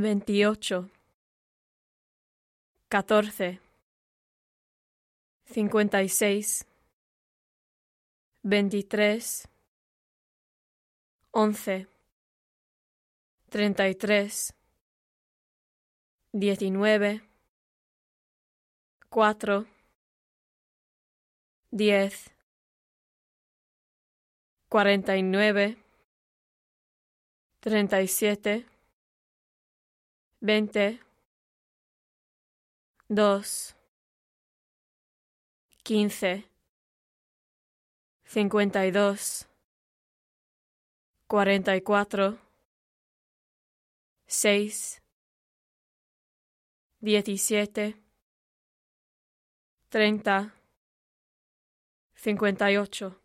veintiocho, catorce, cincuenta y seis, veintitrés, once, treinta y tres, diecinueve, cuatro, diez, cuarenta y nueve, treinta y siete, veinte, dos, quince, cincuenta y dos, cuarenta y cuatro, seis, diecisiete, treinta, cincuenta y ocho.